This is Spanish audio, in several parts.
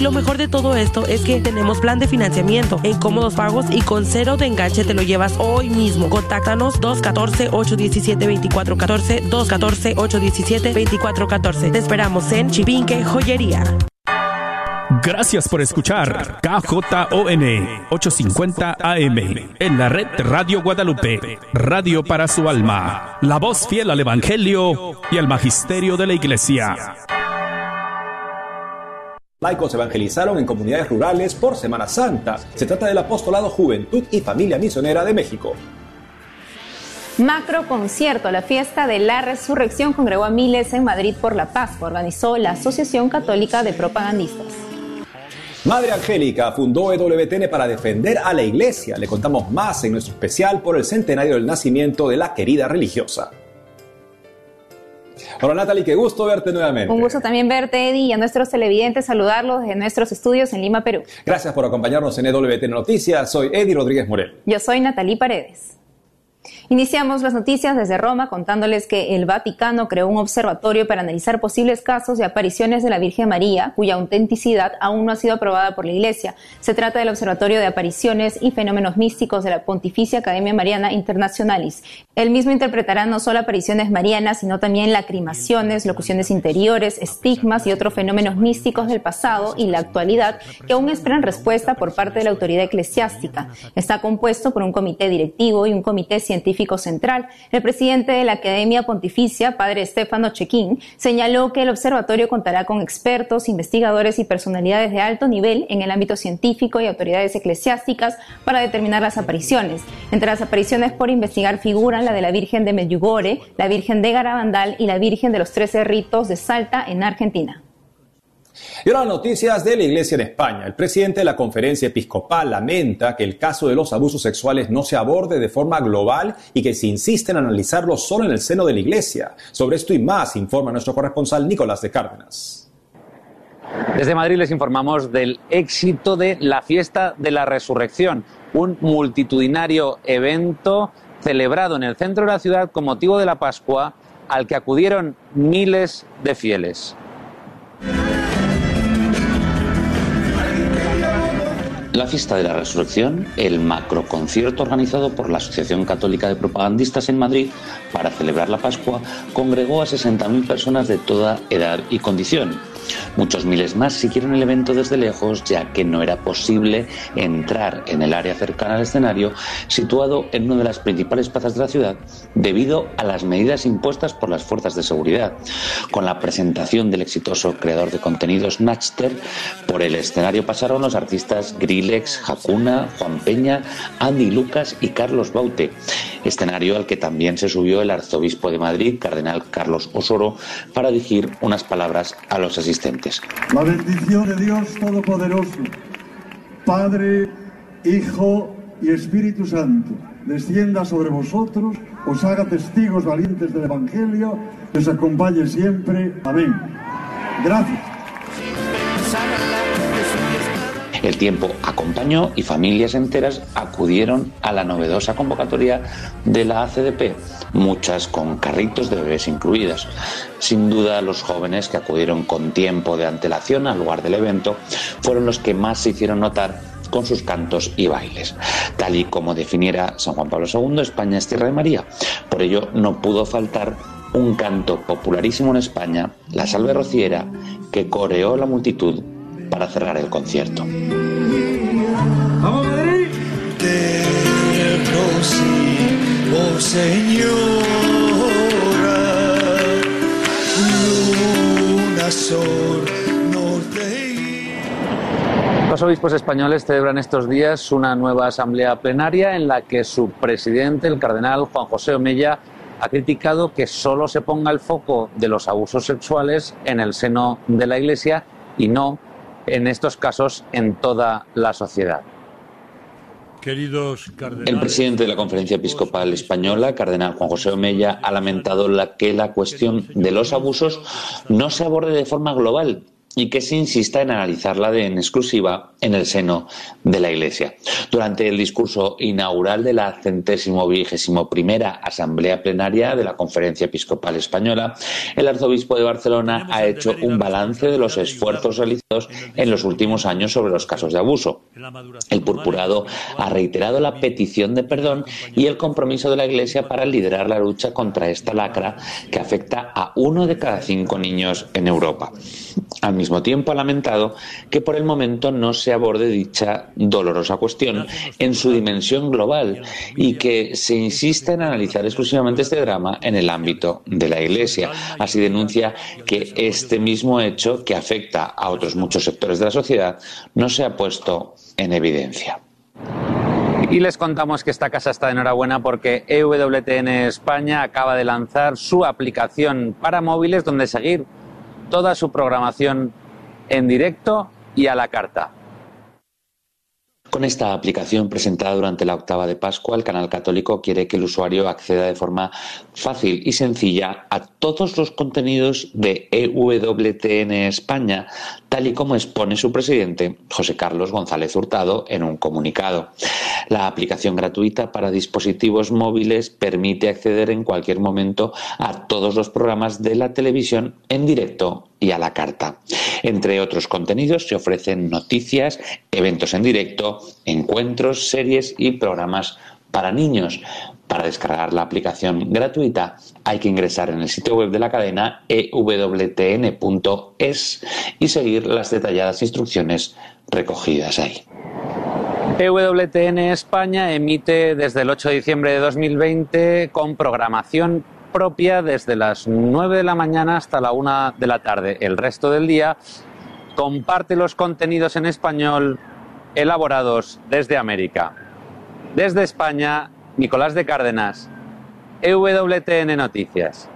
Lo mejor de todo esto es que tenemos plan de financiamiento en cómodos pagos y con cero de enganche te lo llevas hoy mismo. Contáctanos 214-817-2414, 214-817-2414. Te esperamos en Chipinque Joyería. Gracias por escuchar KJON 850 AM en la red Radio Guadalupe, radio para su alma, la voz fiel al Evangelio y al Magisterio de la Iglesia. Laicos evangelizaron en comunidades rurales por Semana Santa. Se trata del Apostolado Juventud y Familia Misionera de México. Macro concierto, la fiesta de la resurrección congregó a miles en Madrid por la paz, organizó la Asociación Católica de Propagandistas. Madre Angélica fundó EWTN para defender a la iglesia. Le contamos más en nuestro especial por el centenario del nacimiento de la querida religiosa. Hola Natalie, qué gusto verte nuevamente. Un gusto también verte, Eddie, y a nuestros televidentes saludarlos desde nuestros estudios en Lima, Perú. Gracias por acompañarnos en EWT Noticias. Soy Eddie Rodríguez Morel. Yo soy Natalie Paredes. Iniciamos las noticias desde Roma contándoles que el Vaticano creó un observatorio para analizar posibles casos de apariciones de la Virgen María, cuya autenticidad aún no ha sido aprobada por la Iglesia. Se trata del Observatorio de Apariciones y Fenómenos Místicos de la Pontificia Academia Mariana Internationalis. El mismo interpretará no solo apariciones marianas, sino también lacrimaciones, locuciones interiores, estigmas y otros fenómenos místicos del pasado y la actualidad que aún esperan respuesta por parte de la autoridad eclesiástica. Está compuesto por un comité directivo y un comité científico central. El presidente de la Academia Pontificia, padre Stefano Chequín, señaló que el observatorio contará con expertos, investigadores y personalidades de alto nivel en el ámbito científico y autoridades eclesiásticas para determinar las apariciones. Entre las apariciones por investigar figuran la de la Virgen de Medjugorje, la Virgen de Garabandal y la Virgen de los Trece Ritos de Salta en Argentina. Y ahora noticias de la Iglesia en España. El presidente de la conferencia episcopal lamenta que el caso de los abusos sexuales no se aborde de forma global y que se insiste en analizarlo solo en el seno de la Iglesia. Sobre esto y más informa nuestro corresponsal Nicolás de Cárdenas. Desde Madrid les informamos del éxito de la fiesta de la resurrección, un multitudinario evento celebrado en el centro de la ciudad con motivo de la Pascua al que acudieron miles de fieles. La fiesta de la resurrección, el macroconcierto organizado por la Asociación Católica de Propagandistas en Madrid para celebrar la Pascua, congregó a 60.000 personas de toda edad y condición. Muchos miles más siguieron el evento desde lejos, ya que no era posible entrar en el área cercana al escenario, situado en una de las principales plazas de la ciudad, debido a las medidas impuestas por las fuerzas de seguridad. Con la presentación del exitoso creador de contenidos Nachter, por el escenario pasaron los artistas Grillex, Hakuna, Juan Peña, Andy Lucas y Carlos Baute, escenario al que también se subió el arzobispo de Madrid, cardenal Carlos Osoro, para dirigir unas palabras a los asistentes. La bendición de Dios Todopoderoso, Padre, Hijo y Espíritu Santo, descienda sobre vosotros, os haga testigos valientes del Evangelio, os acompañe siempre. Amén. Gracias. El tiempo acompañó y familias enteras acudieron a la novedosa convocatoria de la ACDP, muchas con carritos de bebés incluidas. Sin duda, los jóvenes que acudieron con tiempo de antelación al lugar del evento fueron los que más se hicieron notar con sus cantos y bailes. Tal y como definiera San Juan Pablo II, España es tierra de María. Por ello, no pudo faltar un canto popularísimo en España, la salve rociera, que coreó la multitud para cerrar el concierto. ¡Vamos, Madrid! oh Señora, luna, sol, norte Los obispos españoles celebran estos días una nueva asamblea plenaria en la que su presidente, el cardenal Juan José Omella, ha criticado que solo se ponga el foco de los abusos sexuales en el seno de la Iglesia y no en estos casos en toda la sociedad. Queridos cardenales, El presidente de la Conferencia Episcopal Española, cardenal Juan José Omella, ha lamentado la, que la cuestión de los abusos no se aborde de forma global y que se insista en analizarla de, en exclusiva en el seno de la Iglesia. Durante el discurso inaugural de la centésimo vigésimo primera Asamblea Plenaria de la Conferencia Episcopal Española, el arzobispo de Barcelona ha hecho un balance de los esfuerzos realizados en los últimos años sobre los casos de abuso. El purpurado ha reiterado la petición de perdón y el compromiso de la Iglesia para liderar la lucha contra esta lacra que afecta a uno de cada cinco niños en Europa. Al mismo tiempo ha lamentado que por el momento no se aborde dicha dolorosa cuestión en su dimensión global y que se insista en analizar exclusivamente este drama en el ámbito de la Iglesia. Así denuncia que este mismo hecho, que afecta a otros muchos sectores de la sociedad, no se ha puesto en evidencia. Y les contamos que esta casa está de enhorabuena porque EWTN España acaba de lanzar su aplicación para móviles donde seguir toda su programación en directo y a la carta. Con esta aplicación presentada durante la octava de Pascua, el canal católico quiere que el usuario acceda de forma fácil y sencilla a todos los contenidos de EWTN España, tal y como expone su presidente, José Carlos González Hurtado, en un comunicado. La aplicación gratuita para dispositivos móviles permite acceder en cualquier momento a todos los programas de la televisión en directo y a la carta. Entre otros contenidos se ofrecen noticias, eventos en directo, encuentros, series y programas para niños. Para descargar la aplicación gratuita hay que ingresar en el sitio web de la cadena ewtn.es y seguir las detalladas instrucciones recogidas ahí. EWTN España emite desde el 8 de diciembre de 2020 con programación propia desde las 9 de la mañana hasta la 1 de la tarde. El resto del día comparte los contenidos en español elaborados desde América. Desde España, Nicolás de Cárdenas, EWTN Noticias.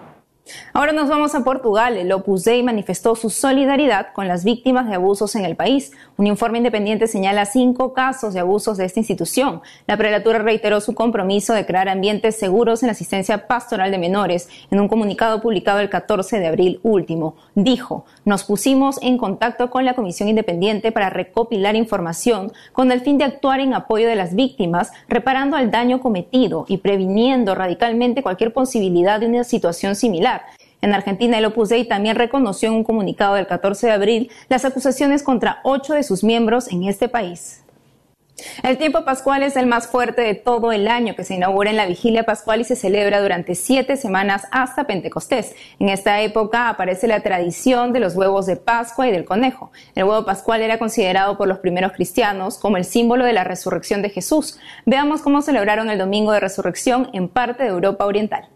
Ahora nos vamos a Portugal. El Opus Dei manifestó su solidaridad con las víctimas de abusos en el país. Un informe independiente señala cinco casos de abusos de esta institución. La prelatura reiteró su compromiso de crear ambientes seguros en la asistencia pastoral de menores. En un comunicado publicado el 14 de abril último, dijo, nos pusimos en contacto con la Comisión Independiente para recopilar información con el fin de actuar en apoyo de las víctimas, reparando el daño cometido y previniendo radicalmente cualquier posibilidad de una situación similar en Argentina, el Opus Dei también reconoció en un comunicado del 14 de abril las acusaciones contra ocho de sus miembros en este país. El tiempo pascual es el más fuerte de todo el año que se inaugura en la vigilia pascual y se celebra durante siete semanas hasta Pentecostés. En esta época aparece la tradición de los huevos de Pascua y del conejo. El huevo pascual era considerado por los primeros cristianos como el símbolo de la resurrección de Jesús. Veamos cómo celebraron el domingo de resurrección en parte de Europa Oriental.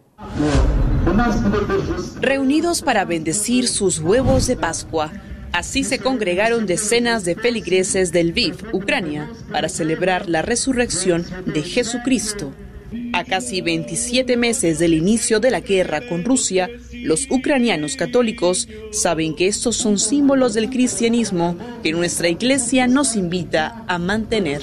Reunidos para bendecir sus huevos de Pascua, así se congregaron decenas de feligreses del Lviv, Ucrania, para celebrar la resurrección de Jesucristo. A casi 27 meses del inicio de la guerra con Rusia, los ucranianos católicos saben que estos son símbolos del cristianismo que nuestra iglesia nos invita a mantener.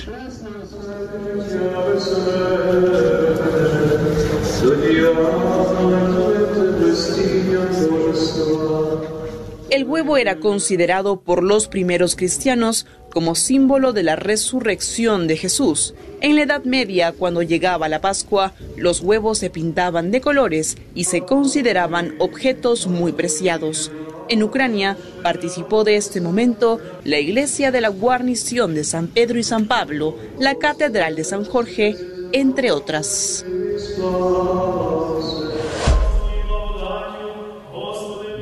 El huevo era considerado por los primeros cristianos como símbolo de la resurrección de Jesús. En la Edad Media, cuando llegaba la Pascua, los huevos se pintaban de colores y se consideraban objetos muy preciados. En Ucrania participó de este momento la iglesia de la guarnición de San Pedro y San Pablo, la catedral de San Jorge, entre otras.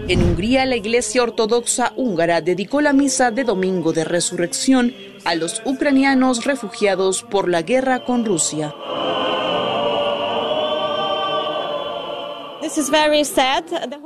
En Hungría, la Iglesia Ortodoxa húngara dedicó la misa de Domingo de Resurrección a los ucranianos refugiados por la guerra con Rusia.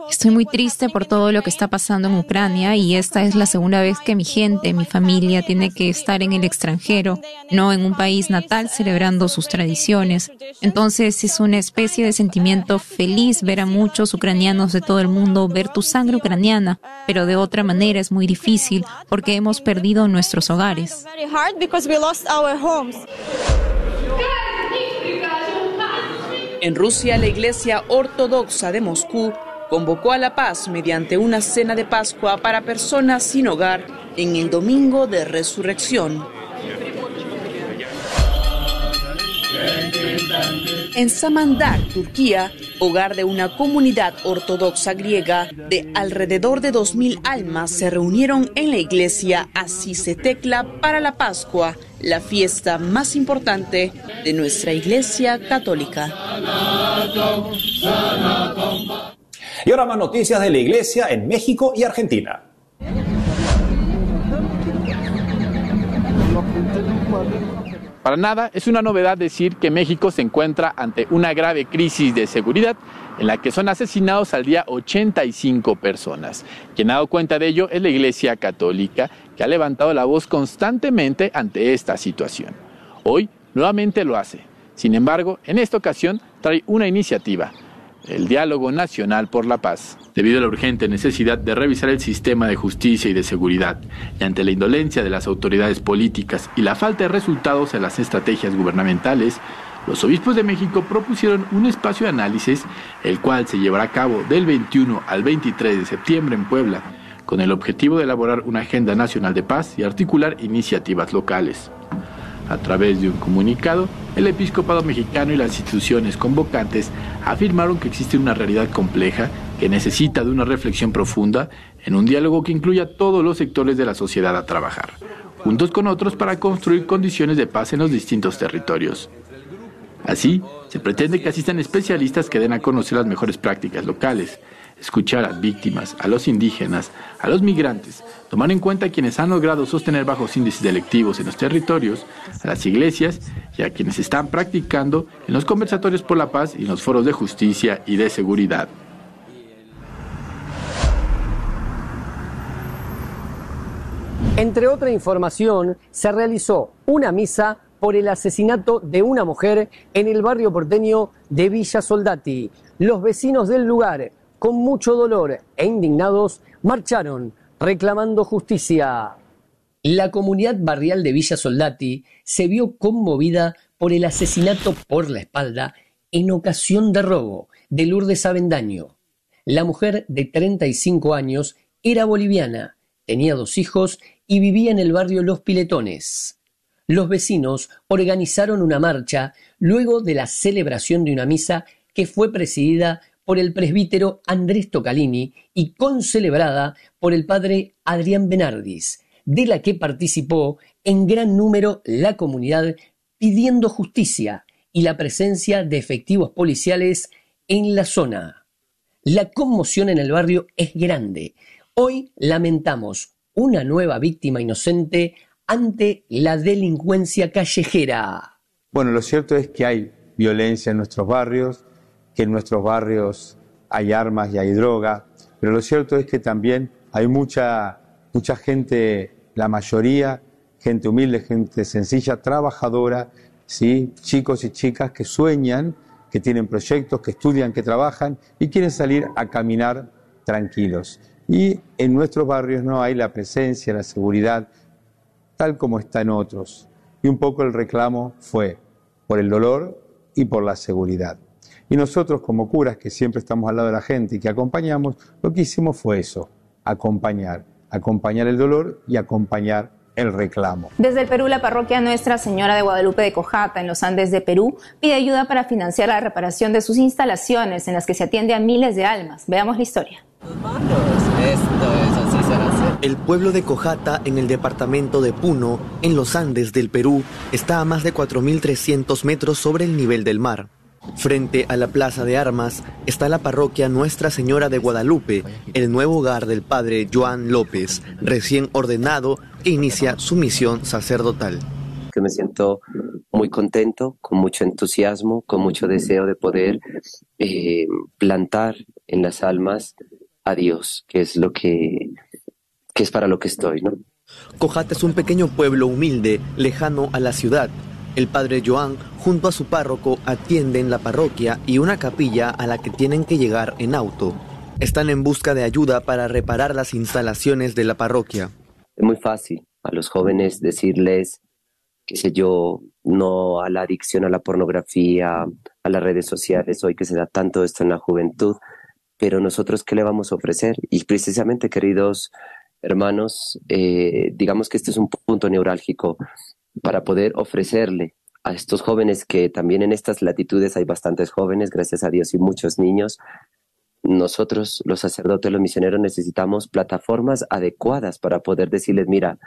Estoy muy triste por todo lo que está pasando en Ucrania y esta es la segunda vez que mi gente, mi familia tiene que estar en el extranjero, no en un país natal celebrando sus tradiciones. Entonces es una especie de sentimiento feliz ver a muchos ucranianos de todo el mundo ver tu sangre ucraniana, pero de otra manera es muy difícil porque hemos perdido nuestros hogares. En Rusia, la Iglesia Ortodoxa de Moscú convocó a la paz mediante una cena de Pascua para personas sin hogar en el domingo de resurrección. En Samandar, Turquía, hogar de una comunidad ortodoxa griega de alrededor de 2.000 almas, se reunieron en la iglesia Tecla para la Pascua, la fiesta más importante de nuestra iglesia católica. Y ahora más noticias de la iglesia en México y Argentina. Para nada es una novedad decir que México se encuentra ante una grave crisis de seguridad en la que son asesinados al día 85 personas. Quien ha dado cuenta de ello es la Iglesia Católica, que ha levantado la voz constantemente ante esta situación. Hoy nuevamente lo hace. Sin embargo, en esta ocasión trae una iniciativa el diálogo nacional por la paz. Debido a la urgente necesidad de revisar el sistema de justicia y de seguridad, y ante la indolencia de las autoridades políticas y la falta de resultados en las estrategias gubernamentales, los obispos de México propusieron un espacio de análisis, el cual se llevará a cabo del 21 al 23 de septiembre en Puebla, con el objetivo de elaborar una agenda nacional de paz y articular iniciativas locales. A través de un comunicado, el episcopado mexicano y las instituciones convocantes afirmaron que existe una realidad compleja que necesita de una reflexión profunda en un diálogo que incluya todos los sectores de la sociedad a trabajar, juntos con otros para construir condiciones de paz en los distintos territorios. Así, se pretende que asistan especialistas que den a conocer las mejores prácticas locales, escuchar a víctimas, a los indígenas, a los migrantes, tomar en cuenta a quienes han logrado sostener bajos índices delictivos en los territorios, a las iglesias y a quienes están practicando en los conversatorios por la paz y en los foros de justicia y de seguridad. Entre otra información, se realizó una misa por el asesinato de una mujer en el barrio porteño de Villa Soldati. Los vecinos del lugar con mucho dolor e indignados, marcharon reclamando justicia. La comunidad barrial de Villa Soldati se vio conmovida por el asesinato por la espalda en ocasión de robo de Lourdes Avendaño. La mujer de 35 años era boliviana, tenía dos hijos y vivía en el barrio Los Piletones. Los vecinos organizaron una marcha luego de la celebración de una misa que fue presidida por el presbítero Andrés Tocalini y concelebrada por el padre Adrián Benardis, de la que participó en gran número la comunidad pidiendo justicia y la presencia de efectivos policiales en la zona. La conmoción en el barrio es grande. Hoy lamentamos una nueva víctima inocente ante la delincuencia callejera. Bueno, lo cierto es que hay violencia en nuestros barrios, que en nuestros barrios hay armas y hay droga, pero lo cierto es que también hay mucha, mucha gente, la mayoría, gente humilde, gente sencilla, trabajadora, ¿sí? chicos y chicas que sueñan, que tienen proyectos, que estudian, que trabajan y quieren salir a caminar tranquilos. Y en nuestros barrios no hay la presencia, la seguridad, tal como está en otros. Y un poco el reclamo fue por el dolor y por la seguridad. Y nosotros como curas que siempre estamos al lado de la gente y que acompañamos, lo que hicimos fue eso, acompañar, acompañar el dolor y acompañar el reclamo. Desde el Perú, la parroquia Nuestra Señora de Guadalupe de Cojata, en los Andes de Perú, pide ayuda para financiar la reparación de sus instalaciones en las que se atiende a miles de almas. Veamos la historia. El pueblo de Cojata, en el departamento de Puno, en los Andes del Perú, está a más de 4.300 metros sobre el nivel del mar. Frente a la Plaza de Armas está la parroquia Nuestra Señora de Guadalupe, el nuevo hogar del padre Joan López, recién ordenado que inicia su misión sacerdotal. Que me siento muy contento, con mucho entusiasmo, con mucho deseo de poder eh, plantar en las almas a Dios, que es lo que, que es para lo que estoy, ¿no? Cojata es un pequeño pueblo humilde, lejano a la ciudad, el padre Joan, junto a su párroco, atienden la parroquia y una capilla a la que tienen que llegar en auto. Están en busca de ayuda para reparar las instalaciones de la parroquia. Es muy fácil a los jóvenes decirles, qué sé yo, no a la adicción a la pornografía, a las redes sociales, hoy que se da tanto esto en la juventud, pero nosotros qué le vamos a ofrecer? Y precisamente, queridos hermanos, eh, digamos que este es un punto neurálgico para poder ofrecerle a estos jóvenes que también en estas latitudes hay bastantes jóvenes, gracias a Dios, y muchos niños. Nosotros, los sacerdotes, los misioneros, necesitamos plataformas adecuadas para poder decirles, mira,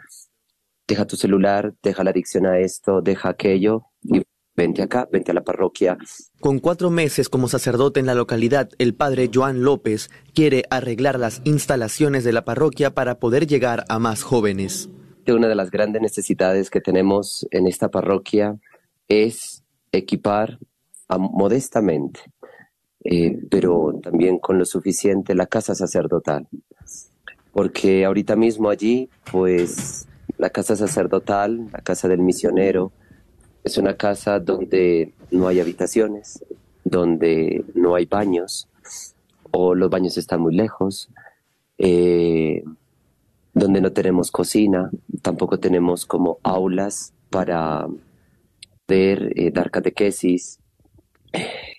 deja tu celular, deja la adicción a esto, deja aquello y vente acá, vente a la parroquia. Con cuatro meses como sacerdote en la localidad, el padre Joan López quiere arreglar las instalaciones de la parroquia para poder llegar a más jóvenes. Una de las grandes necesidades que tenemos en esta parroquia es equipar modestamente, eh, pero también con lo suficiente la casa sacerdotal. Porque ahorita mismo allí, pues la casa sacerdotal, la casa del misionero, es una casa donde no hay habitaciones, donde no hay baños, o los baños están muy lejos, eh, donde no tenemos cocina, tampoco tenemos como aulas para eh, dar catequesis.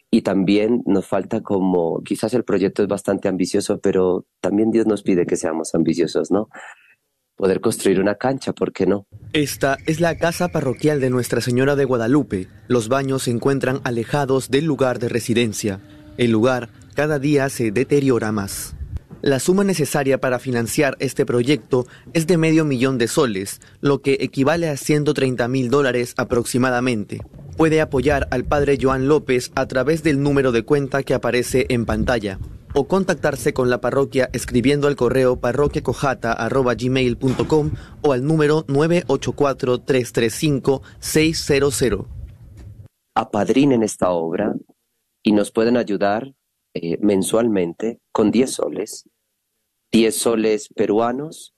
Y también nos falta como, quizás el proyecto es bastante ambicioso, pero también Dios nos pide que seamos ambiciosos, ¿no? Poder construir una cancha, ¿por qué no? Esta es la casa parroquial de Nuestra Señora de Guadalupe. Los baños se encuentran alejados del lugar de residencia. El lugar cada día se deteriora más. La suma necesaria para financiar este proyecto es de medio millón de soles, lo que equivale a 130 mil dólares aproximadamente. Puede apoyar al padre Joan López a través del número de cuenta que aparece en pantalla o contactarse con la parroquia escribiendo al correo parroquiacojata.gmail.com o al número 984-335-600. Apadrinen esta obra y nos pueden ayudar eh, mensualmente con 10 soles, 10 soles peruanos,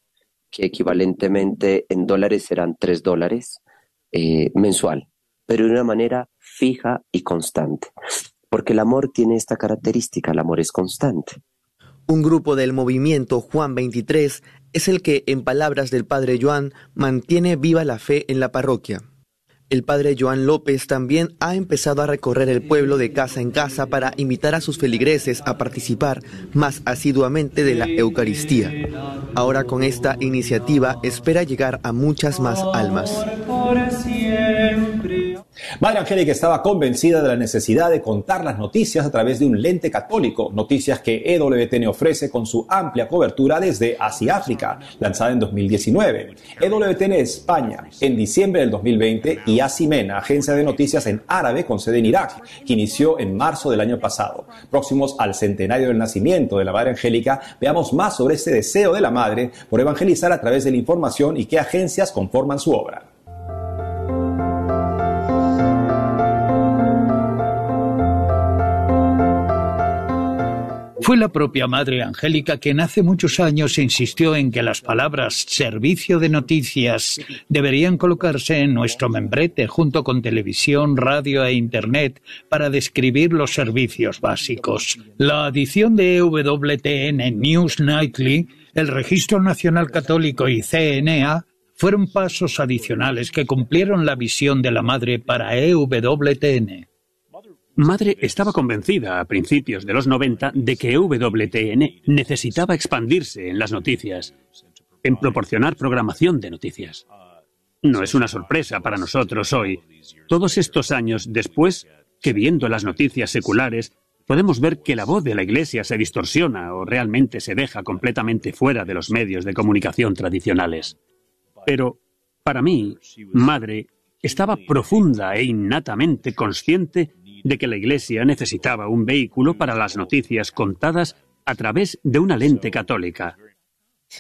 que equivalentemente en dólares serán 3 dólares eh, mensual, pero de una manera fija y constante, porque el amor tiene esta característica, el amor es constante. Un grupo del movimiento Juan 23 es el que, en palabras del padre Joan, mantiene viva la fe en la parroquia. El padre Joan López también ha empezado a recorrer el pueblo de casa en casa para invitar a sus feligreses a participar más asiduamente de la Eucaristía. Ahora con esta iniciativa espera llegar a muchas más almas. Madre Angélica estaba convencida de la necesidad de contar las noticias a través de un lente católico, noticias que EWTN ofrece con su amplia cobertura desde Asia África, lanzada en 2019. EWTN España en diciembre del 2020 y Asimena, agencia de noticias en árabe con sede en Irak, que inició en marzo del año pasado. Próximos al centenario del nacimiento de la Madre Angélica, veamos más sobre ese deseo de la Madre por evangelizar a través de la información y qué agencias conforman su obra. Fue la propia Madre Angélica quien hace muchos años insistió en que las palabras servicio de noticias deberían colocarse en nuestro membrete junto con televisión, radio e Internet para describir los servicios básicos. La adición de EWTN News Nightly, el Registro Nacional Católico y CNA fueron pasos adicionales que cumplieron la visión de la Madre para EWTN. Madre estaba convencida a principios de los 90 de que EWTN necesitaba expandirse en las noticias, en proporcionar programación de noticias. No es una sorpresa para nosotros hoy, todos estos años después, que viendo las noticias seculares podemos ver que la voz de la Iglesia se distorsiona o realmente se deja completamente fuera de los medios de comunicación tradicionales. Pero, para mí, Madre estaba profunda e innatamente consciente de que la Iglesia necesitaba un vehículo para las noticias contadas a través de una lente católica.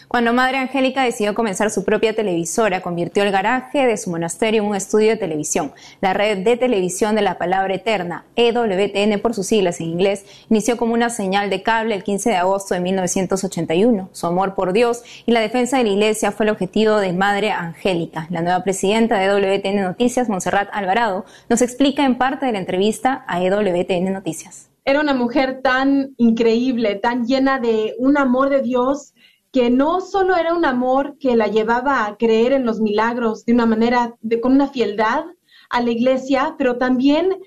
Cuando Madre Angélica decidió comenzar su propia televisora, convirtió el garaje de su monasterio en un estudio de televisión. La red de televisión de la palabra eterna, EWTN por sus siglas en inglés, inició como una señal de cable el 15 de agosto de 1981. Su amor por Dios y la defensa de la Iglesia fue el objetivo de Madre Angélica. La nueva presidenta de EWTN Noticias, Montserrat Alvarado, nos explica en parte de la entrevista a EWTN Noticias. Era una mujer tan increíble, tan llena de un amor de Dios que no solo era un amor que la llevaba a creer en los milagros de una manera, de, con una fieldad a la iglesia, pero también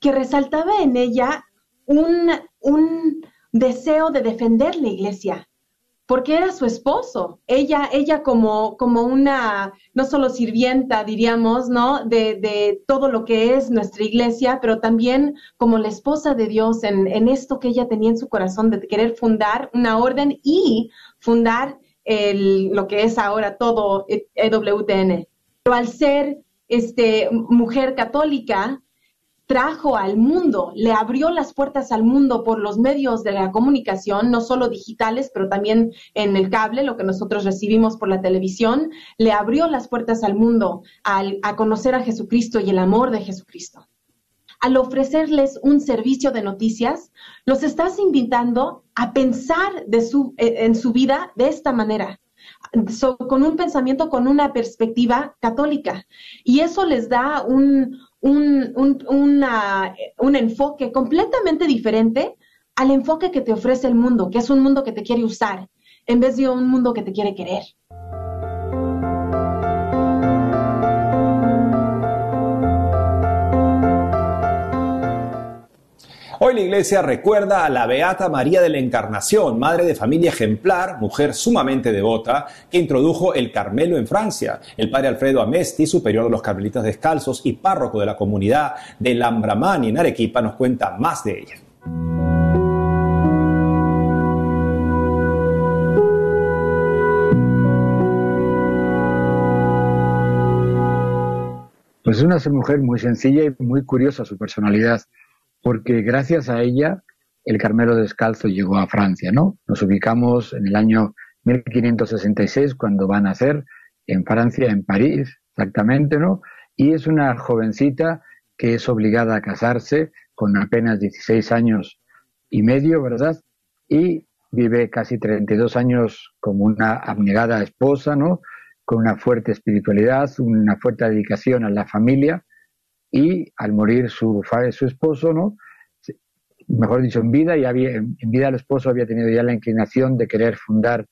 que resaltaba en ella un, deseo de defender la iglesia, porque era su esposo. Ella, ella como, como una, no solo sirvienta, diríamos, ¿no? De, de, todo lo que es nuestra iglesia, pero también como la esposa de Dios en, en esto que ella tenía en su corazón de querer fundar una orden y fundar el, lo que es ahora todo EWTN. Pero al ser este, mujer católica, trajo al mundo, le abrió las puertas al mundo por los medios de la comunicación, no solo digitales, pero también en el cable, lo que nosotros recibimos por la televisión, le abrió las puertas al mundo al, a conocer a Jesucristo y el amor de Jesucristo. Al ofrecerles un servicio de noticias, los estás invitando a pensar de su, eh, en su vida de esta manera. So, con un pensamiento, con una perspectiva católica. Y eso les da un, un, un, un enfoque completamente diferente al enfoque que te ofrece el mundo, que es un mundo que te quiere usar, en vez de un mundo que te quiere querer. Hoy la iglesia recuerda a la Beata María de la Encarnación, madre de familia ejemplar, mujer sumamente devota, que introdujo el Carmelo en Francia. El padre Alfredo Amesti, superior de los Carmelitas Descalzos y párroco de la comunidad de Lambramani en Arequipa, nos cuenta más de ella. Pues es una mujer muy sencilla y muy curiosa su personalidad porque gracias a ella el Carmelo Descalzo llegó a Francia, ¿no? Nos ubicamos en el año 1566 cuando va a nacer en Francia, en París, exactamente, ¿no? Y es una jovencita que es obligada a casarse con apenas 16 años y medio, ¿verdad? Y vive casi 32 años como una abnegada esposa, ¿no? Con una fuerte espiritualidad, una fuerte dedicación a la familia y al morir su, su esposo, ¿no? mejor dicho, en vida, y había, en vida el esposo había tenido ya la inclinación de querer fundar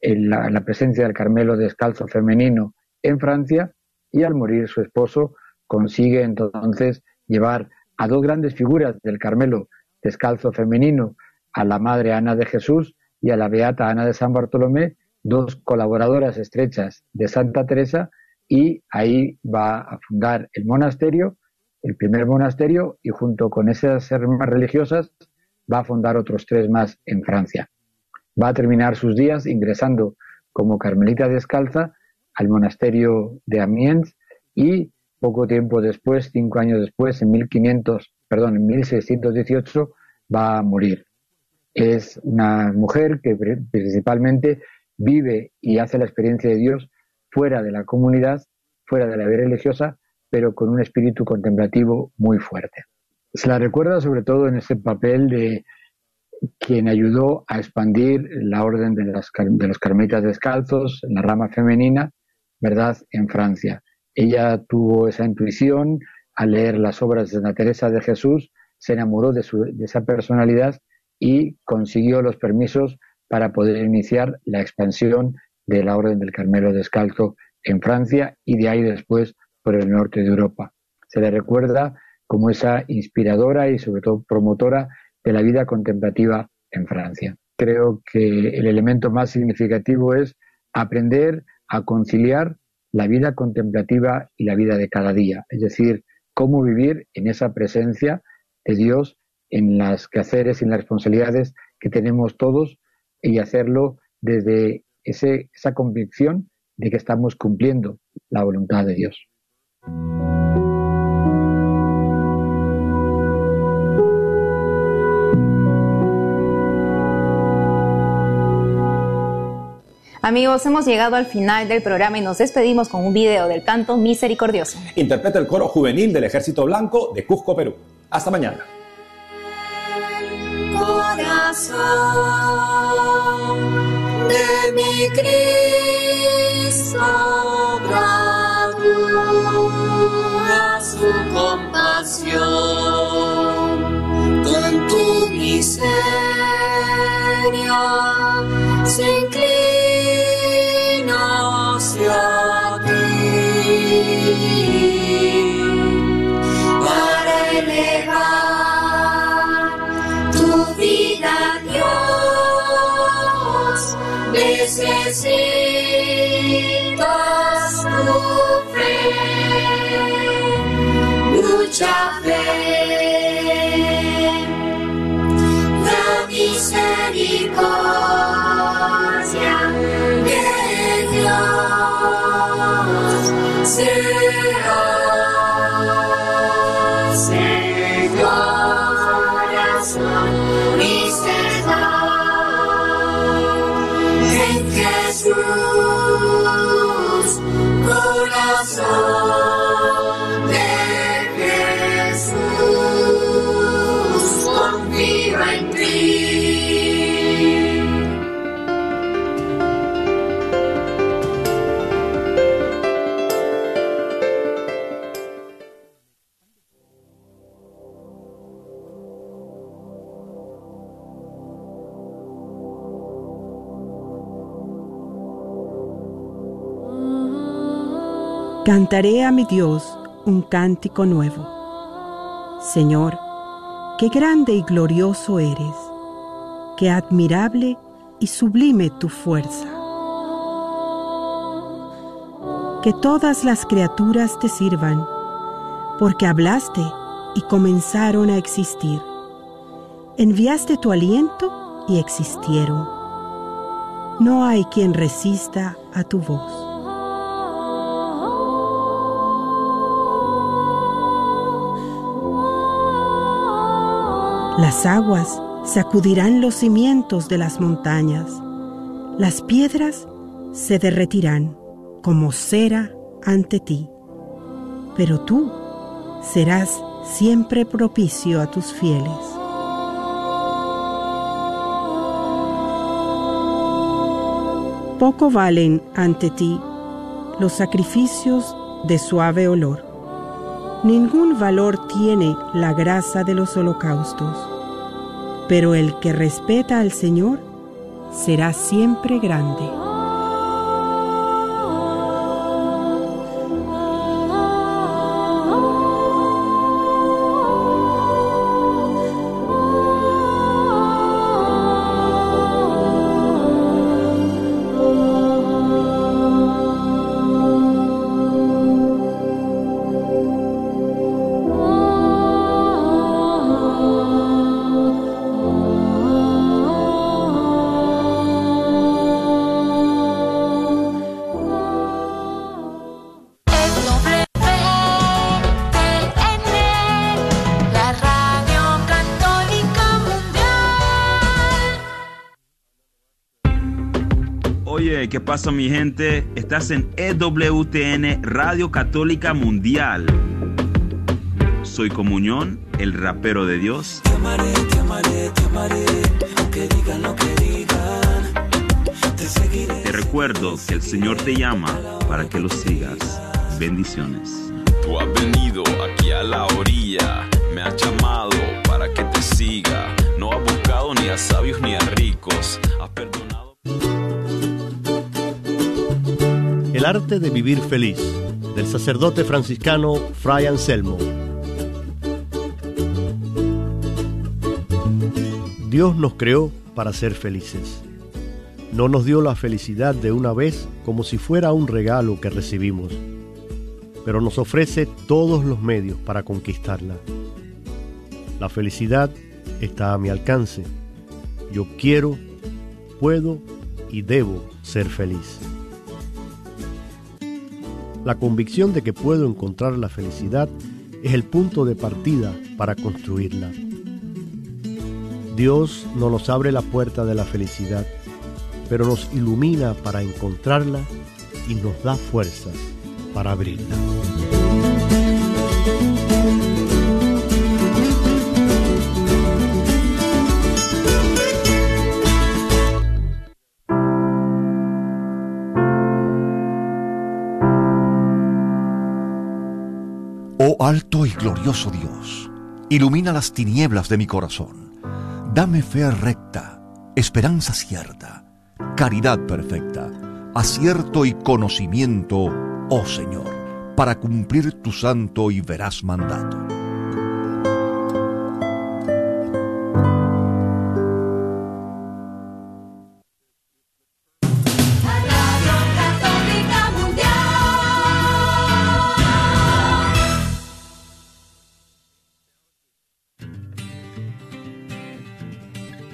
la, la, presencia del Carmelo descalzo femenino en Francia, y al morir su esposo consigue entonces llevar a dos grandes figuras del Carmelo descalzo femenino, a la Madre Ana de Jesús y a la Beata Ana de San Bartolomé, dos colaboradoras estrechas de Santa Teresa, y ahí va a fundar el monasterio, el primer monasterio, y junto con esas hermanas religiosas va a fundar otros tres más en Francia. Va a terminar sus días ingresando como carmelita descalza al monasterio de Amiens y poco tiempo después, cinco años después, en 1500, perdón, en 1618, va a morir. Es una mujer que principalmente vive y hace la experiencia de Dios fuera de la comunidad, fuera de la vida religiosa, pero con un espíritu contemplativo muy fuerte. Se la recuerda sobre todo en ese papel de quien ayudó a expandir la orden de, los carmelitas descalzos, la rama femenina, ¿verdad?, en Francia. Ella tuvo esa intuición al leer las obras de Santa Teresa de Jesús, se enamoró de, su, de esa personalidad y consiguió los permisos para poder iniciar la expansión de la Orden del Carmelo Descalzo en Francia y de ahí después por el norte de Europa. Se le recuerda como esa inspiradora y sobre todo promotora de la vida contemplativa en Francia. Creo que el elemento más significativo es aprender a conciliar la vida contemplativa y la vida de cada día, es decir, cómo vivir en esa presencia de Dios en las quehaceres y en las responsabilidades que tenemos todos y hacerlo desde ese, esa convicción de que estamos cumpliendo la voluntad de Dios. Amigos, hemos llegado al final del programa y nos despedimos con un video del canto misericordioso. Interpreta el coro juvenil del Ejército Blanco de Cusco, Perú. Hasta mañana. De mi Cristo gradúa su compasión. Con tu miseria se mucha Cantaré a mi Dios un cántico nuevo. Señor, qué grande y glorioso eres, qué admirable y sublime tu fuerza. Que todas las criaturas te sirvan, porque hablaste y comenzaron a existir. Enviaste tu aliento y existieron. No hay quien resista a tu voz. Las aguas sacudirán los cimientos de las montañas, las piedras se derretirán como cera ante ti, pero tú serás siempre propicio a tus fieles. Poco valen ante ti los sacrificios de suave olor. Ningún valor tiene la grasa de los holocaustos, pero el que respeta al Señor será siempre grande. Pasa mi gente? Estás en EWTN Radio Católica Mundial. Soy Comunión, el rapero de Dios. Te amaré, te amaré, te amaré, aunque digan lo que digan. Te seguiré. Te recuerdo que el Señor te llama para que lo sigas. Bendiciones. Tú has venido aquí a la orilla, me has llamado para que te siga. No has buscado ni a sabios ni a ricos, has perdonado. Arte de vivir feliz, del sacerdote franciscano Fray Anselmo. Dios nos creó para ser felices. No nos dio la felicidad de una vez como si fuera un regalo que recibimos, pero nos ofrece todos los medios para conquistarla. La felicidad está a mi alcance. Yo quiero, puedo y debo ser feliz. La convicción de que puedo encontrar la felicidad es el punto de partida para construirla. Dios no nos abre la puerta de la felicidad, pero nos ilumina para encontrarla y nos da fuerzas para abrirla. Alto y glorioso Dios, ilumina las tinieblas de mi corazón. Dame fe recta, esperanza cierta, caridad perfecta, acierto y conocimiento, oh Señor, para cumplir tu santo y veraz mandato.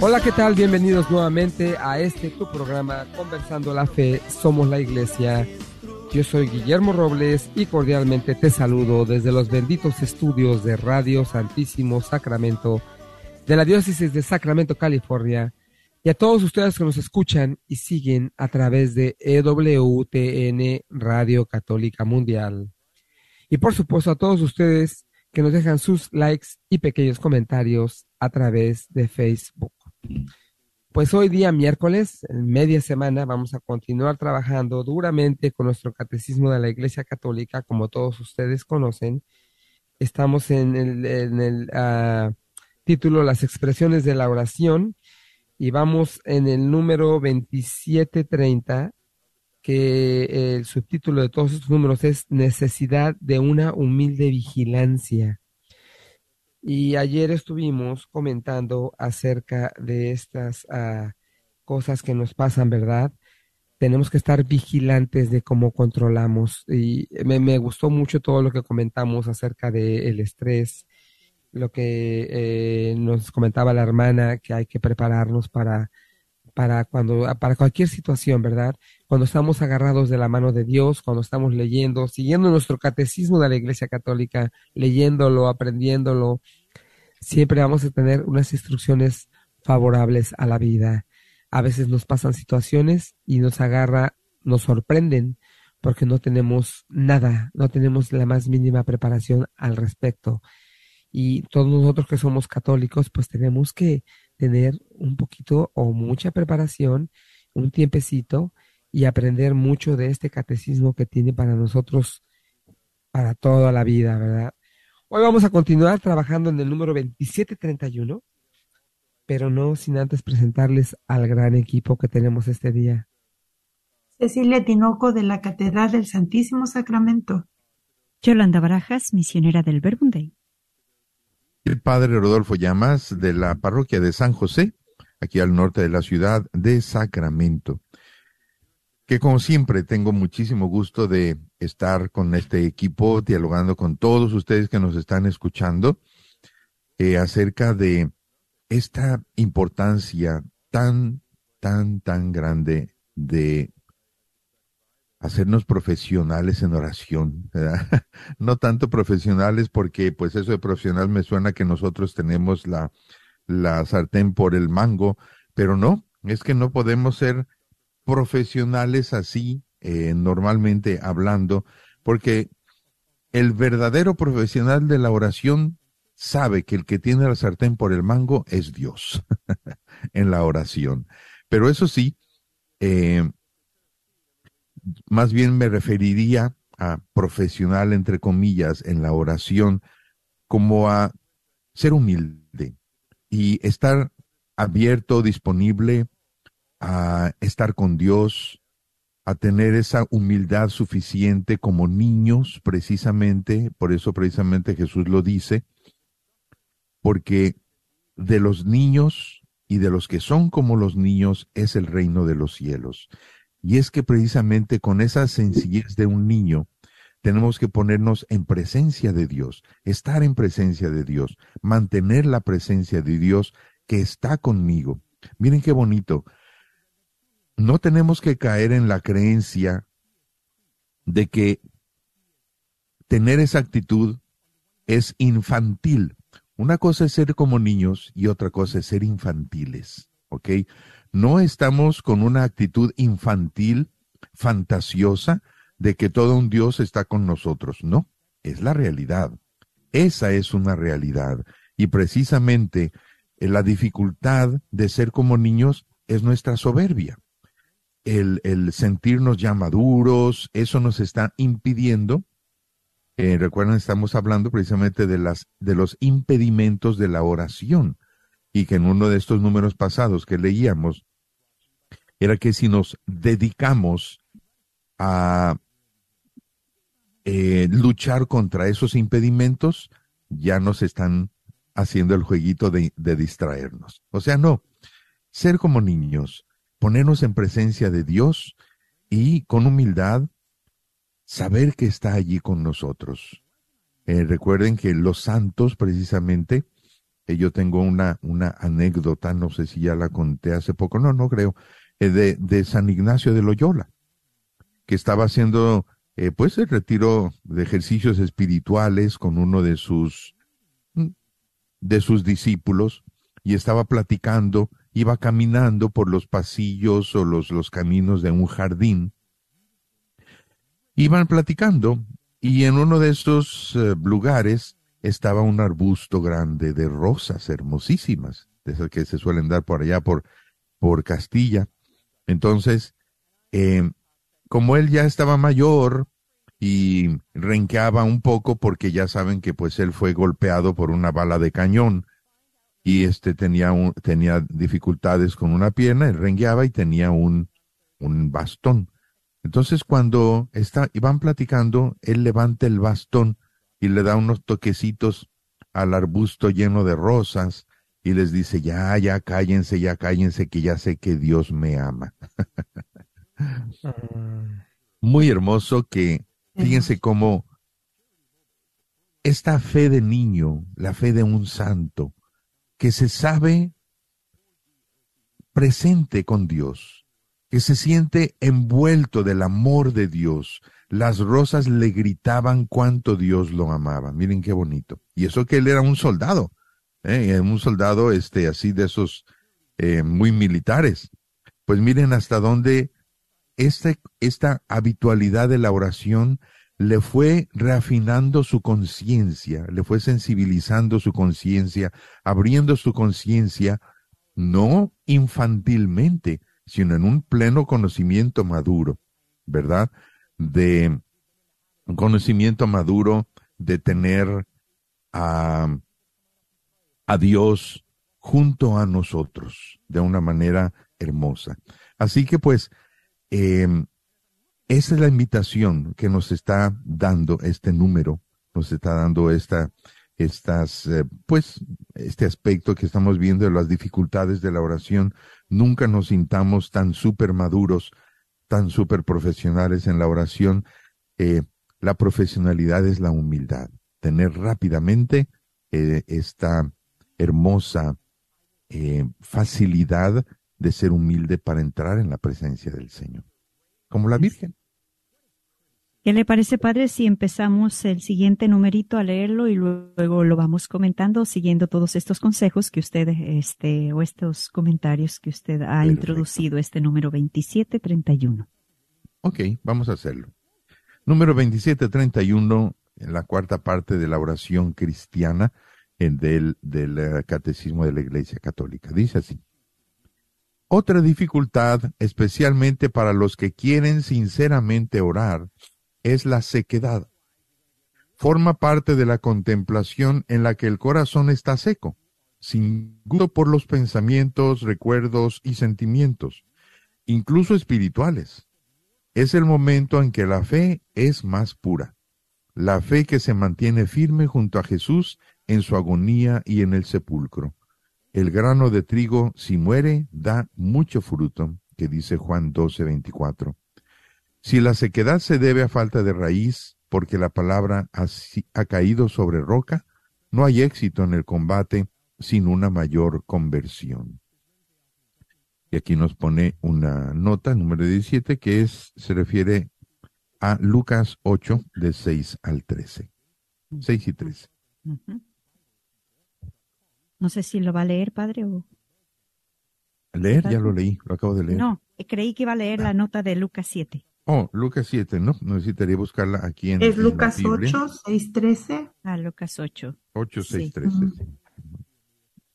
Hola, ¿qué tal? Bienvenidos nuevamente a este tu programa Conversando la Fe, Somos la Iglesia. Yo soy Guillermo Robles y cordialmente te saludo desde los benditos estudios de Radio Santísimo Sacramento de la Diócesis de Sacramento, California, y a todos ustedes que nos escuchan y siguen a través de EWTN Radio Católica Mundial. Y por supuesto a todos ustedes que nos dejan sus likes y pequeños comentarios a través de Facebook. Pues hoy día miércoles, en media semana, vamos a continuar trabajando duramente con nuestro catecismo de la Iglesia Católica, como todos ustedes conocen. Estamos en el, uh, título Las expresiones de la oración y vamos en el número 2730, que el subtítulo de todos estos números es Necesidad de una humilde vigilancia. Y ayer estuvimos comentando acerca de estas uh, cosas que nos pasan, ¿verdad? Tenemos que estar vigilantes de cómo controlamos. Y me, gustó mucho todo lo que comentamos acerca del el estrés, lo que eh, nos comentaba la hermana, que hay que prepararnos para, para, cuando, para cualquier situación, ¿verdad? Cuando estamos agarrados de la mano de Dios, cuando estamos leyendo, siguiendo nuestro catecismo de la Iglesia Católica, leyéndolo, aprendiéndolo, siempre vamos a tener unas instrucciones favorables a la vida. A veces nos pasan situaciones y nos agarra, nos sorprenden porque no tenemos nada, no tenemos la más mínima preparación al respecto y todos nosotros que somos católicos, pues tenemos que tener un poquito o mucha preparación, un tiempecito y aprender mucho de este catecismo que tiene para nosotros para toda la vida, ¿verdad? Hoy vamos a continuar trabajando en el número 2731, pero no sin antes presentarles al gran equipo que tenemos este día. Cecilia Tinoco de la Catedral del Santísimo Sacramento. Yolanda Barajas, misionera del Verbunday el padre Rodolfo Llamas de la parroquia de San José, aquí al norte de la ciudad de Sacramento. Que como siempre tengo muchísimo gusto de estar con este equipo, dialogando con todos ustedes que nos están escuchando eh, acerca de esta importancia tan, tan, tan grande de hacernos profesionales en oración, no tanto profesionales porque pues eso de profesional me suena que nosotros tenemos la, la sartén por el mango, pero no, es que no podemos ser profesionales así, eh, normalmente hablando, porque el verdadero profesional de la oración sabe que el que tiene la sartén por el mango es Dios en la oración. Pero eso sí, eh, más bien me referiría a profesional, entre comillas, en la oración, como a ser humilde y estar abierto, disponible a estar con Dios, a tener esa humildad suficiente como niños, precisamente, por eso precisamente Jesús lo dice, porque de los niños y de los que son como los niños es el reino de los cielos. Y es que precisamente con esa sencillez de un niño, tenemos que ponernos en presencia de Dios, estar en presencia de Dios, mantener la presencia de Dios que está conmigo. Miren qué bonito. No tenemos que caer en la creencia de que tener esa actitud es infantil. Una cosa es ser como niños y otra cosa es ser infantiles, ¿ok? no estamos con una actitud infantil, fantasiosa, de que todo un Dios está con nosotros. No, es la realidad. Esa es una realidad. Y precisamente eh, la dificultad de ser como niños es nuestra soberbia. El, sentirnos ya maduros, eso nos está impidiendo Eh, recuerdan, estamos hablando precisamente de las, de los impedimentos de la oración. Y que en uno de estos números pasados que leíamos, era que si nos dedicamos a eh, luchar contra esos impedimentos, ya nos están haciendo el jueguito de distraernos. O sea, no, ser como niños, ponernos en presencia de Dios y con humildad saber que está allí con nosotros. Eh, recuerden que los santos, precisamente, eh, yo tengo una, una anécdota, no sé si ya la conté hace poco, no, no creo, eh, de, de San Ignacio de Loyola, que estaba haciendo pues el retiro de ejercicios espirituales con uno de sus mm, de sus discípulos y estaba platicando, iba caminando por los pasillos o los, los caminos de un jardín. Iban platicando y en uno de estos eh, lugares estaba un arbusto grande de rosas hermosísimas, de esas que se suelen dar por allá por, por Castilla. Entonces, eh, como él ya estaba mayor y renqueaba un poco porque ya saben que pues él fue golpeado por una bala de cañón y este tenía un, tenía dificultades con una pierna, él rengueaba y tenía un, un bastón. Entonces cuando está, iban platicando, él levanta el bastón y le da unos toquecitos al arbusto lleno de rosas y les dice, ya, ya, cállense, ya, cállense, que ya sé que Dios me ama. Muy hermoso que, fíjense cómo esta fe de niño, la fe de un santo, que se sabe presente con Dios, que se siente envuelto del amor de Dios. Las rosas le gritaban cuánto Dios lo amaba. Miren qué bonito. Y eso que él era un soldado, ¿eh? un soldado este, así de esos eh, muy militares. Pues miren hasta dónde este, esta habitualidad de la oración le fue reafinando su conciencia, le fue sensibilizando su conciencia, abriendo su conciencia, no infantilmente, sino en un pleno conocimiento maduro, ¿verdad? De un conocimiento maduro de tener a, Dios junto a nosotros de una manera hermosa. Así que pues, eh, esa es la invitación que nos está dando este número, nos está dando esta, estas, eh, pues, este aspecto que estamos viendo de las dificultades de la oración. Nunca nos sintamos tan súper maduros, tan súper profesionales en la oración. Eh, la profesionalidad es la humildad, tener rápidamente eh, esta hermosa facilidad de ser humilde para entrar en la presencia del Señor, como la Virgen. ¿Qué le parece, padre, si empezamos el siguiente numerito a leerlo y luego lo vamos comentando, siguiendo todos estos consejos que usted, este, o estos comentarios que usted ha Perfecto. introducido, este número 2731? Ok, vamos a hacerlo. Número 2731, en la cuarta parte de la oración cristiana en del, del eh, Catecismo de la Iglesia Católica. Dice así. Otra dificultad, especialmente para los que quieren sinceramente orar, es la sequedad. Forma parte de la contemplación en la que el corazón está seco, sin gusto por los pensamientos, recuerdos y sentimientos, incluso espirituales. Es el momento en que la fe es más pura, la fe que se mantiene firme junto a Jesús en su agonía y en el sepulcro. El grano de trigo, si muere, da mucho fruto, que dice Juan 12, 24. Si la sequedad se debe a falta de raíz, porque la palabra ha, caído sobre roca, no hay éxito en el combate sin una mayor conversión. Y aquí nos pone una nota, número 17, que es, se refiere a Lucas 8, de 6 al 13. 6 y 13. Ujú. No sé si lo va a leer, padre, o... Leer, ya lo leí, lo acabo de leer. No, eh, creí que iba a leer la nota de Lucas 7. Oh, Lucas 7, ¿no? Necesitaría buscarla aquí en, Es en Lucas Biblia. 8, 6, 13. Ah, Lucas 8. 8, 6, Sí. 13. sí.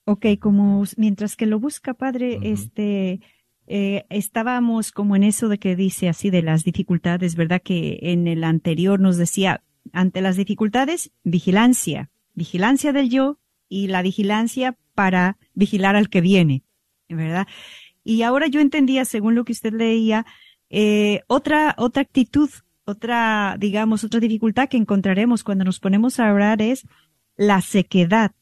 Ok, como mientras que lo busca, padre, este, eh, estábamos como en eso de que dice así de las dificultades, ¿verdad? Que en el anterior nos decía ante las dificultades, vigilancia, vigilancia del yo y la vigilancia para vigilar al que viene, ¿verdad? Y ahora yo entendía, según lo que usted leía, eh, otra, otra actitud, otra, digamos, otra dificultad que encontraremos cuando nos ponemos a orar es la sequedad.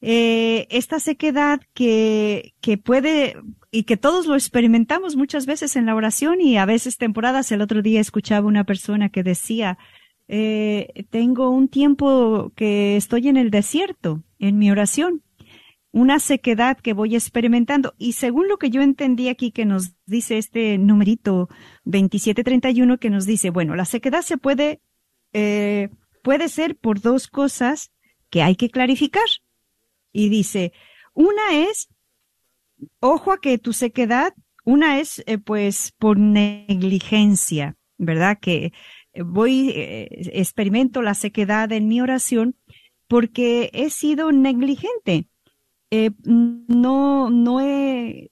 Eh, esta sequedad que, que puede, y que todos lo experimentamos muchas veces en la oración y a veces temporadas. El otro día escuchaba una persona que decía, eh, tengo un tiempo que estoy en el desierto, en mi oración, una sequedad que voy experimentando. Y según lo que yo entendí aquí que nos dice este numerito 2731 que nos dice, bueno, la sequedad se puede, eh, puede ser por dos cosas que hay que clarificar. Y dice, una es, ojo a que tu sequedad, una es eh, pues por negligencia, ¿verdad? Que voy, eh, experimento la sequedad en mi oración porque he sido negligente. Eh, no, no he,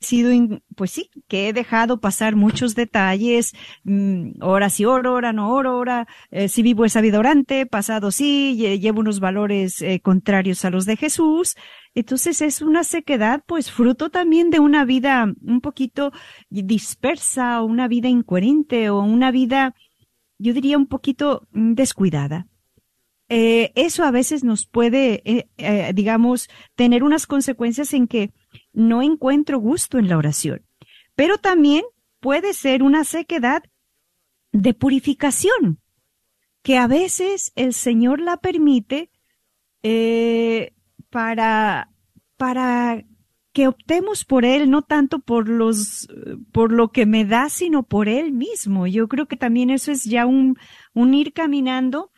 sido, pues sí, que he dejado pasar muchos detalles, mm, hora sí oro, hora no oro, hora, eh, si vivo he sabido orante, pasado sí, llevo unos valores eh, contrarios a los de Jesús. Entonces es una sequedad, pues fruto también de una vida un poquito dispersa, o una vida incoherente, o una vida, yo diría, un poquito mm, descuidada. Eh, eso a veces nos puede, eh, eh, digamos, tener unas consecuencias en que no encuentro gusto en la oración. Pero también puede ser una sequedad de purificación, que a veces el Señor la permite para, para que optemos por Él, no tanto por los, por lo que me da, sino por Él mismo. Yo creo que también eso es ya un, un ir caminando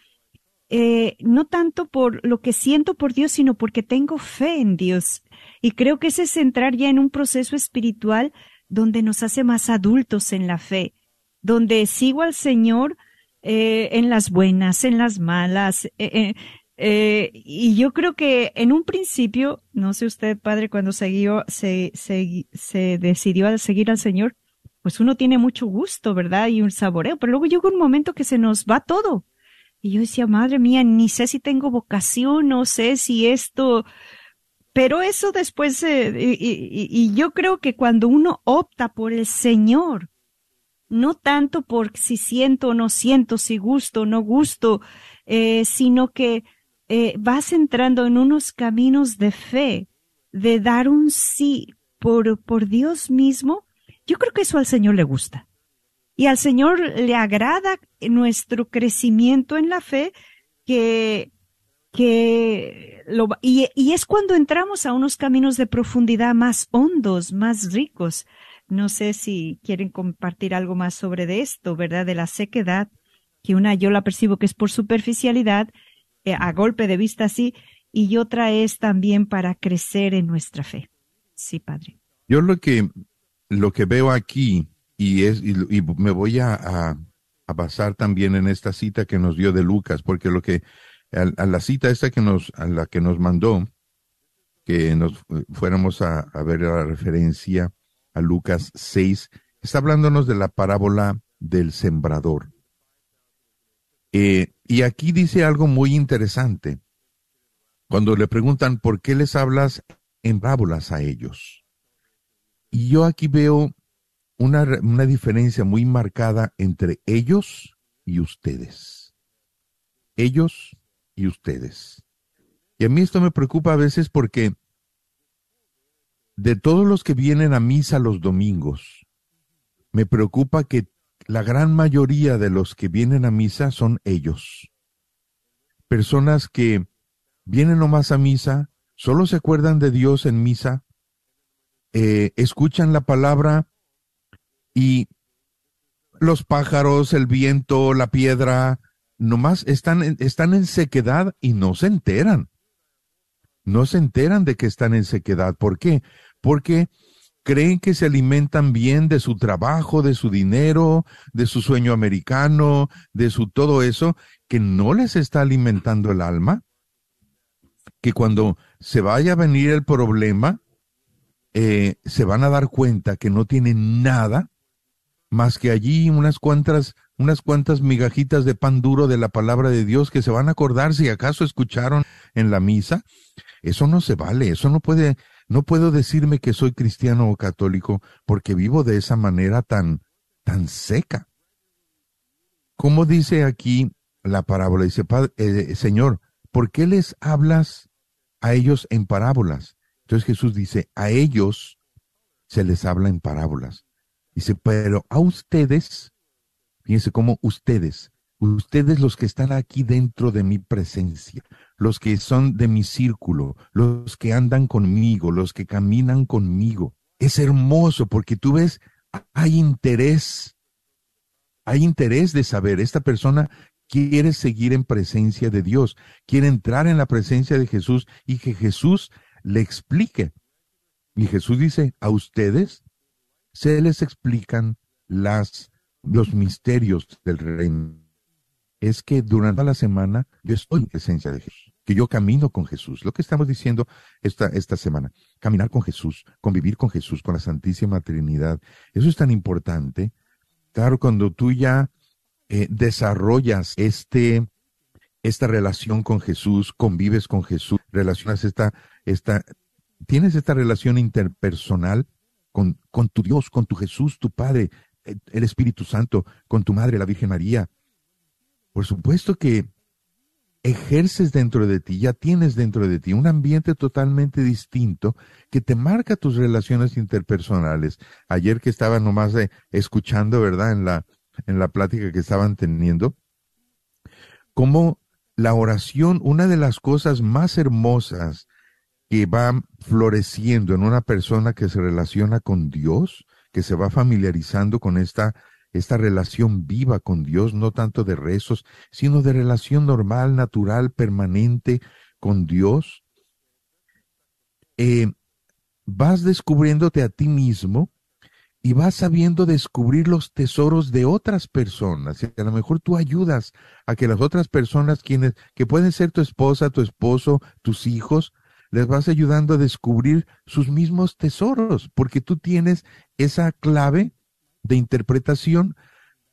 eh, no tanto por lo que siento por Dios, sino porque tengo fe en Dios. Y creo que ese es entrar ya en un proceso espiritual donde nos hace más adultos en la fe, donde sigo al Señor eh, en las buenas, en las malas. Eh, y yo creo que en un principio, no sé usted, padre, cuando siguió, se, se, se decidió a seguir al Señor, pues uno tiene mucho gusto, ¿verdad? Y un saboreo, pero luego llega un momento que se nos va todo y yo decía, madre mía, ni sé si tengo vocación, no sé si esto, pero eso después, eh, y, yo creo que cuando uno opta por el Señor, no tanto por si siento o no siento, si gusto o no gusto, eh, sino que eh, vas entrando en unos caminos de fe, de dar un sí por, por Dios mismo, yo creo que eso al Señor le gusta. Y al Señor le agrada nuestro crecimiento en la fe que, que lo, y, y es cuando entramos a unos caminos de profundidad más hondos, más ricos. No sé si quieren compartir algo más sobre de esto, ¿verdad? De la sequedad, que una yo la percibo que es por superficialidad, a golpe de vista sí, y otra es también para crecer en nuestra fe. Sí, Padre. Yo lo que, lo que veo aquí y, es, y, me voy a, a, basar también en esta cita que nos dio de Lucas, porque lo que, a, la cita esta que nos, a la que nos mandó, que nos fuéramos a, a ver la referencia a Lucas 6, está hablándonos de la parábola del sembrador. Eh, y aquí dice algo muy interesante. Cuando le preguntan por qué les hablas en parábolas a ellos. Y yo aquí veo una, una diferencia muy marcada entre ellos y ustedes. Ellos y ustedes. Y a mí esto me preocupa a veces porque de todos los que vienen a misa los domingos, me preocupa que la gran mayoría de los que vienen a misa son ellos. Personas que vienen nomás a misa, solo se acuerdan de Dios en misa, eh, escuchan la palabra y los pájaros, el viento, la piedra, nomás están, están en sequedad y no se enteran. No se enteran de que están en sequedad. ¿Por qué? Porque creen que se alimentan bien de su trabajo, de su dinero, de su sueño americano, de su todo eso, que no les está alimentando el alma. Que cuando se vaya a venir el problema, eh, se van a dar cuenta que no tienen nada más que allí unas cuantas, unas cuantas migajitas de pan duro de la palabra de Dios que se van a acordar si acaso escucharon en la misa. Eso no se vale, eso no puede, no puedo decirme que soy cristiano o católico porque vivo de esa manera tan, tan seca. Como dice aquí la parábola? Dice, eh, Señor, ¿por qué les hablas a ellos en parábolas? Entonces Jesús dice, a ellos se les habla en parábolas. Dice, pero a ustedes, fíjense cómo ustedes, ustedes los que están aquí dentro de mi presencia, los que son de mi círculo, los que andan conmigo, los que caminan conmigo. Es hermoso porque tú ves, hay interés, hay interés de saber, esta persona quiere seguir en presencia de Dios, quiere entrar en la presencia de Jesús y que Jesús le explique. Y Jesús dice, a ustedes se les explican los misterios del reino. Es que durante la semana yo estoy en presencia de Jesús, que yo camino con Jesús. Lo que estamos diciendo esta, esta semana, caminar con Jesús, convivir con Jesús, con la Santísima Trinidad. Eso es tan importante. Claro, cuando tú ya eh, desarrollas este, esta relación con Jesús, convives con Jesús, relacionas esta, esta, tienes esta relación interpersonal con, con tu Dios, con tu Jesús, tu Padre, el Espíritu Santo, con tu Madre, la Virgen María. Por supuesto que ejerces dentro de ti, ya tienes dentro de ti un ambiente totalmente distinto que te marca tus relaciones interpersonales. Ayer que estaba nomás eh, escuchando, ¿verdad? En la, en la plática que estaban teniendo, como la oración, una de las cosas más hermosas que va floreciendo en una persona que se relaciona con Dios, que se va familiarizando con esta, esta relación viva con Dios, no tanto de rezos, sino de relación normal, natural, permanente con Dios, eh, vas descubriéndote a ti mismo y vas sabiendo descubrir los tesoros de otras personas. Y a lo mejor tú ayudas a que las otras personas, quienes, que pueden ser tu esposa, tu esposo, tus hijos, les vas ayudando a descubrir sus mismos tesoros, porque tú tienes esa clave de interpretación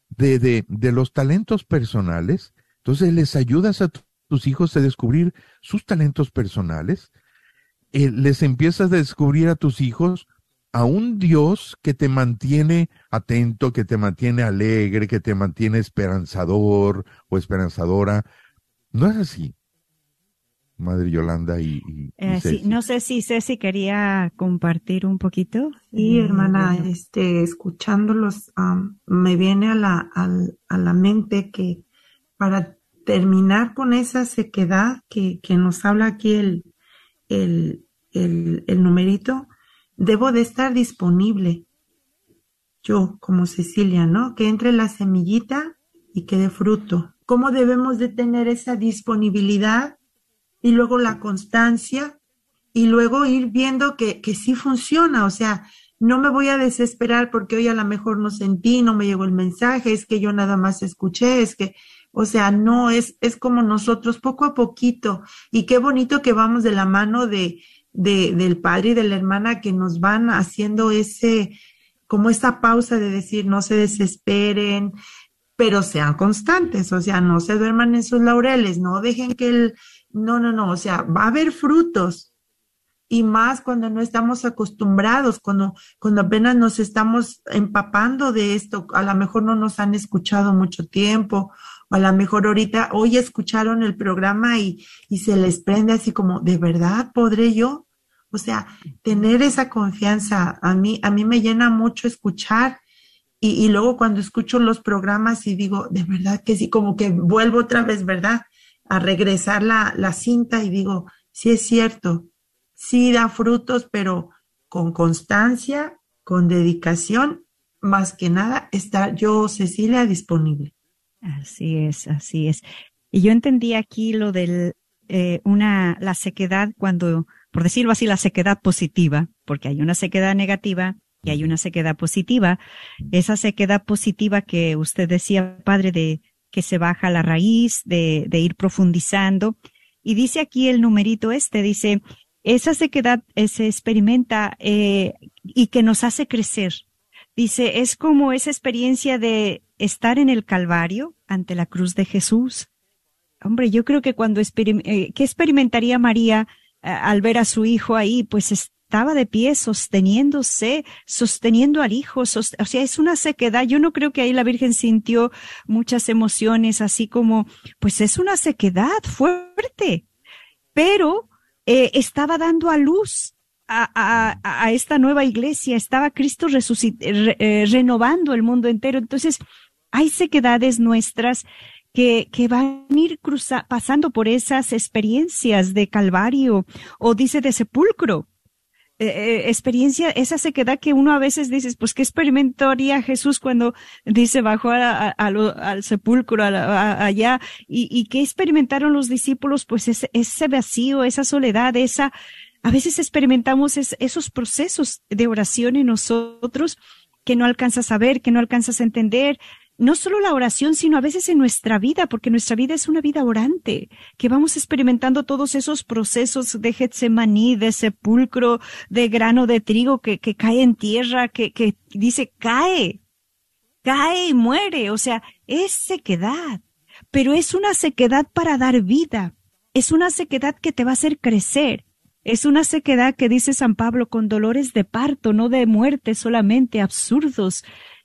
de, de, de los talentos personales. Entonces les ayudas a tus hijos a descubrir sus talentos personales. Eh, les empiezas a descubrir a tus hijos a un Dios que te mantiene atento, que te mantiene alegre, que te mantiene esperanzador o esperanzadora. No es así, Madre Yolanda y, eh, no sé si Ceci quería compartir un poquito. Sí, hermana, este, escuchándolos, me viene a la, a, la mente que para terminar con esa sequedad que, que nos habla aquí el, el, el, el numerito, debo de estar disponible. Yo, como Cecilia, ¿no? Que entre la semillita y que dé fruto. ¿Cómo debemos de tener esa disponibilidad y luego la constancia y luego ir viendo que, que sí funciona? O sea, no me voy a desesperar porque hoy a lo mejor no sentí, no me llegó el mensaje, es que yo nada más escuché, es que, o sea, no, es, es como nosotros poco a poquito. Y qué bonito que vamos de la mano de, de, del padre y de la hermana que nos van haciendo ese, como esa pausa de decir, no se desesperen, pero sean constantes, o sea, no se duerman en sus laureles, no dejen que el, no, no, no, o sea, va a haber frutos. Y más cuando no estamos acostumbrados, cuando, cuando apenas nos estamos empapando de esto, a lo mejor no nos han escuchado mucho tiempo, o a lo mejor ahorita, hoy escucharon el programa y, y se les prende así como, ¿de verdad podré yo? O sea, tener esa confianza, a mí, a mí me llena mucho escuchar y, y, luego cuando escucho los programas y digo, de verdad que sí, como que vuelvo otra vez, ¿verdad? A regresar la, la cinta y digo, sí es cierto, sí da frutos, pero con constancia, con dedicación, más que nada, está yo, Cecilia, disponible. Así es, así es. Y yo entendí aquí lo de eh, una, la sequedad cuando, por decirlo así, la sequedad positiva, porque hay una sequedad negativa y hay una sequedad positiva. Esa sequedad positiva que usted decía, padre, de que se baja la raíz, de, ir profundizando. Y dice aquí el numerito este, dice, esa sequedad eh, se experimenta eh, y que nos hace crecer, Dice, es como esa experiencia de estar en el Calvario ante la cruz de Jesús. Hombre, yo creo que cuando eh, ¿qué experimentaría María eh, al ver a su hijo ahí? Pues estaba de pie, sosteniéndose, sosteniendo al hijo, o sea, es una sequedad. Yo no creo que ahí la Virgen sintió muchas emociones, así como, pues es una sequedad fuerte, pero eh, estaba dando a luz a, esta nueva iglesia, estaba Cristo eh, renovando el mundo entero. Entonces, hay sequedades nuestras que, van a ir pasando por esas experiencias de Calvario o dice de sepulcro. Eh, eh, experiencia, esa sequedad que uno a veces dice, pues qué experimentaría Jesús cuando dice bajó al sepulcro allá y, qué experimentaron los discípulos, pues ese, ese vacío, esa soledad, esa, a veces experimentamos esos procesos de oración en nosotros que no alcanzas a ver, que no alcanzas a entender. No solo la oración, sino a veces en nuestra vida, porque nuestra vida es una vida orante, que vamos experimentando todos esos procesos de Getsemaní, de sepulcro, de grano de trigo que, que cae en tierra, que, que dice cae, cae y muere. O sea, es sequedad, pero es una sequedad para dar vida. Es una sequedad que te va a hacer crecer es una sequedad que dice San Pablo con dolores de parto, no de muerte solamente, absurdos.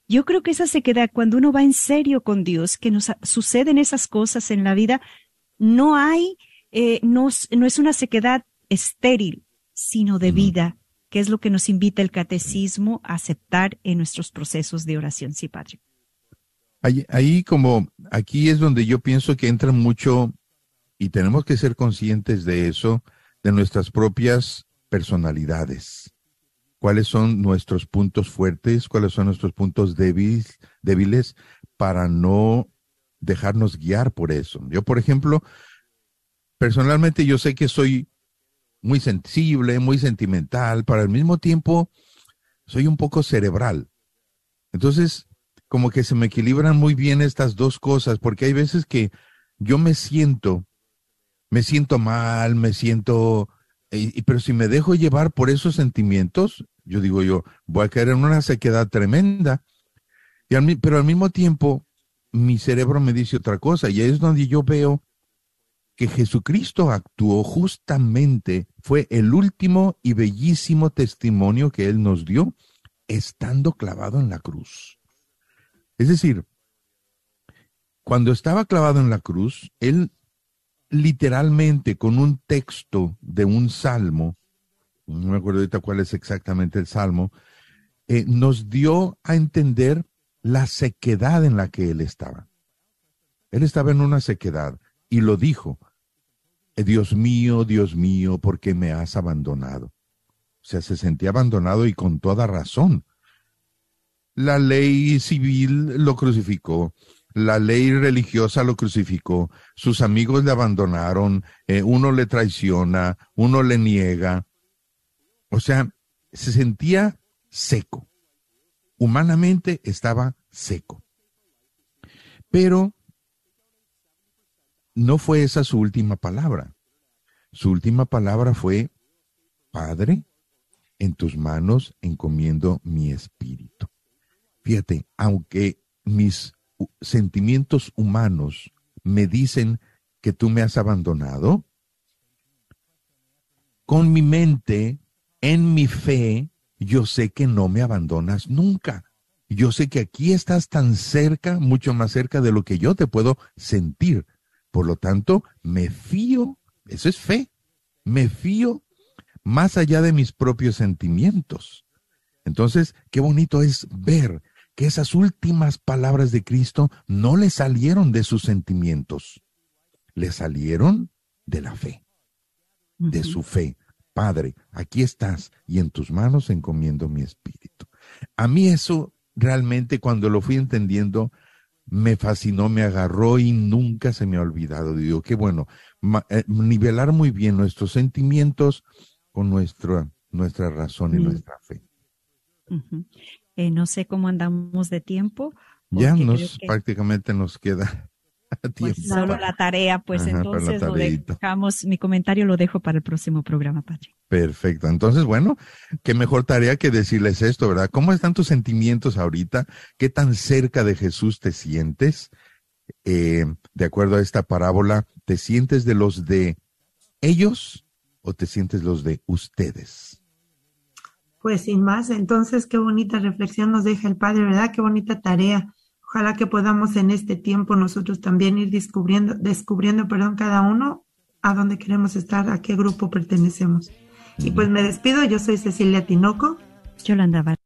Yo creo que esa sequedad, cuando uno va en serio con Dios, que nos suceden esas cosas en la vida, no hay, eh, no, no, es una sequedad estéril, sino de vida, que es lo que nos invita el catecismo a aceptar en nuestros procesos de oración. Sí, Padre. Ahí, ahí como, aquí es donde yo pienso que entra mucho, y tenemos que ser conscientes de eso, de nuestras propias personalidades. ¿Cuáles son nuestros puntos fuertes? ¿Cuáles son nuestros puntos débiles, débiles para no dejarnos guiar por eso? Yo, por ejemplo, personalmente yo sé que soy muy sensible, muy sentimental, pero al mismo tiempo soy un poco cerebral. Entonces, como que se me equilibran muy bien estas dos cosas, porque hay veces que yo me siento me siento mal, me siento, pero si me dejo llevar por esos sentimientos, yo digo yo, voy a caer en una sequedad tremenda. Y al, pero al mismo tiempo, mi cerebro me dice otra cosa, y es donde yo veo que Jesucristo actuó justamente, fue el último y bellísimo testimonio que Él nos dio estando clavado en la cruz. Es decir, cuando estaba clavado en la cruz, Él literalmente con un texto de un salmo, no me acuerdo ahorita cuál es exactamente el salmo, eh, nos dio a entender la sequedad en la que él estaba. Él estaba en una sequedad y lo dijo, eh, Dios mío, Dios mío, ¿por qué me has abandonado? O sea, se sentía abandonado y con toda razón. La ley civil lo crucificó, la ley religiosa lo crucificó, sus amigos le abandonaron, eh, uno le traiciona, uno le niega. O sea, se sentía seco. Humanamente estaba seco. Pero no fue esa su última palabra. Su última palabra fue, Padre, en tus manos encomiendo mi espíritu. Fíjate, aunque mis sentimientos humanos me dicen que tú me has abandonado, con mi mente, en mi fe, yo sé que no me abandonas nunca. Yo sé que aquí estás tan cerca, mucho más cerca de lo que yo te puedo sentir. Por lo tanto, me fío, eso es fe, me fío más allá de mis propios sentimientos. Entonces, qué bonito es ver que esas últimas palabras de Cristo no le salieron de sus sentimientos, le salieron de la fe, de su fe. Padre, aquí estás y en tus manos encomiendo mi espíritu. A mí eso realmente cuando lo fui entendiendo me fascinó, me agarró y nunca se me ha olvidado. Digo, qué bueno, eh, nivelar muy bien nuestros sentimientos con nuestra, nuestra razón y nuestra fe. Eh, no sé cómo andamos de tiempo. Ya nos prácticamente nos queda pues, tiempo. solo la tarea, pues entonces lo dejamos, mi comentario lo dejo para el próximo programa, Padre. Perfecto. Entonces, bueno, qué mejor tarea que decirles esto, ¿verdad? ¿Cómo están tus sentimientos ahorita? ¿Qué tan cerca de Jesús te sientes? Eh, de acuerdo a esta parábola, ¿te sientes de los de ellos o te sientes los de ustedes? Pues sin más, entonces qué bonita reflexión nos deja el Padre, ¿verdad? Qué bonita tarea. Ojalá que podamos en este tiempo nosotros también ir descubriendo, descubriendo, perdón, cada uno a dónde queremos estar, a qué grupo pertenecemos. Y pues me despido, yo soy Cecilia Tinoco. Yolanda Val.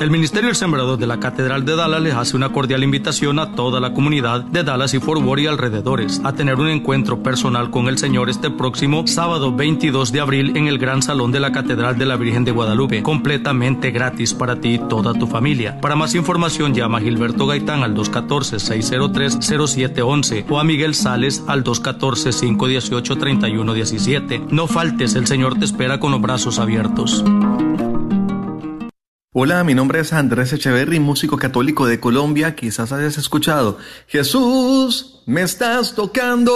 El Ministerio El Sembrador de la Catedral de Dallas les hace una cordial invitación a toda la comunidad de Dallas y Fort Worth y alrededores a tener un encuentro personal con el Señor este próximo sábado 22 de abril en el Gran Salón de la Catedral de la Virgen de Guadalupe, completamente gratis para ti y toda tu familia. Para más información llama a Gilberto Gaitán al 214-603-0711 o a Miguel Sales al 214-518-3117. No faltes, el Señor te espera con los brazos abiertos. Hola, mi nombre es Andrés Echeverry, músico católico de Colombia. Quizás hayas escuchado, Jesús, me estás tocando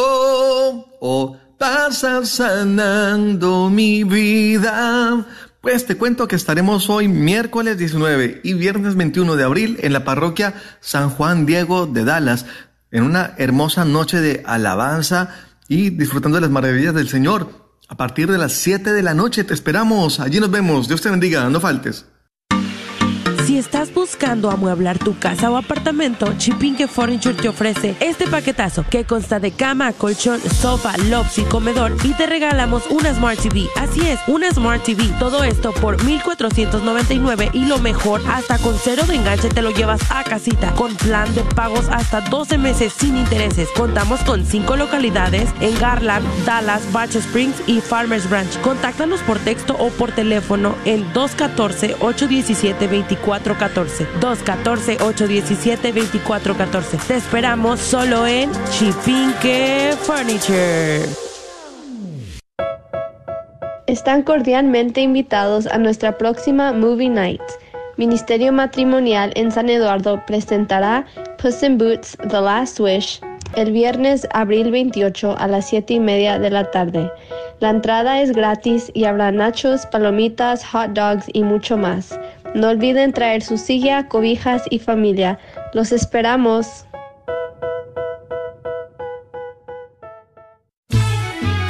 o pasas sanando mi vida. Pues te cuento que estaremos hoy miércoles 19 y viernes 21 de abril en la parroquia San Juan Diego de Dallas, en una hermosa noche de alabanza y disfrutando de las maravillas del Señor. A partir de las 7 de la noche te esperamos. Allí nos vemos. Dios te bendiga. No faltes. Si estás buscando amueblar tu casa o apartamento, Chipinque Furniture te ofrece este paquetazo que consta de cama, colchón, sofá, lofts y comedor y te regalamos una Smart TV. Así es, una Smart TV. Todo esto por 1499 y lo mejor, hasta con cero de enganche te lo llevas a casita con plan de pagos hasta 12 meses sin intereses. Contamos con 5 localidades en Garland, Dallas, Batch Springs y Farmers Branch. Contáctanos por texto o por teléfono en 214 817 24 214-817-2414. Te esperamos solo en Chipinque Furniture. Están cordialmente invitados a nuestra próxima Movie Night. Ministerio Matrimonial en San Eduardo presentará Puss in Boots The Last Wish el viernes abril 28 a las 7 y media de la tarde. La entrada es gratis y habrá nachos, palomitas, hot dogs y mucho más. No olviden traer su silla, cobijas y familia. Los esperamos.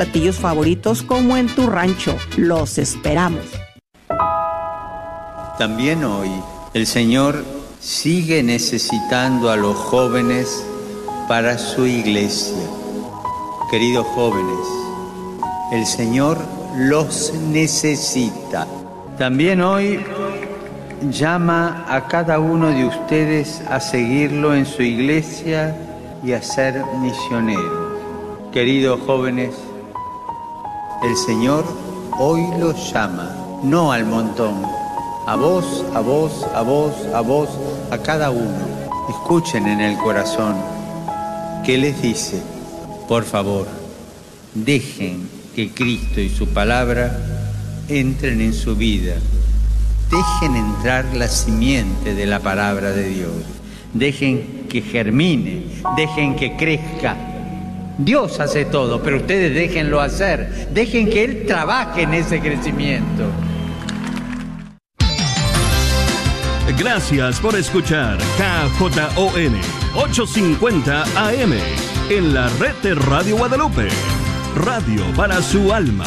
platillos favoritos como en tu rancho. Los esperamos. También hoy el Señor sigue necesitando a los jóvenes para su iglesia. Queridos jóvenes, el Señor los necesita. También hoy llama a cada uno de ustedes a seguirlo en su iglesia y a ser misioneros. Queridos jóvenes, el Señor hoy los llama, no al montón, a vos, a vos, a vos, a vos, a cada uno. Escuchen en el corazón. ¿Qué les dice? Por favor, dejen que Cristo y su palabra entren en su vida. Dejen entrar la simiente de la palabra de Dios. Dejen que germine, dejen que crezca. Dios hace todo, pero ustedes déjenlo hacer, dejen que Él trabaje en ese crecimiento. Gracias por escuchar KJON 850 AM en la red de Radio Guadalupe. Radio para su alma.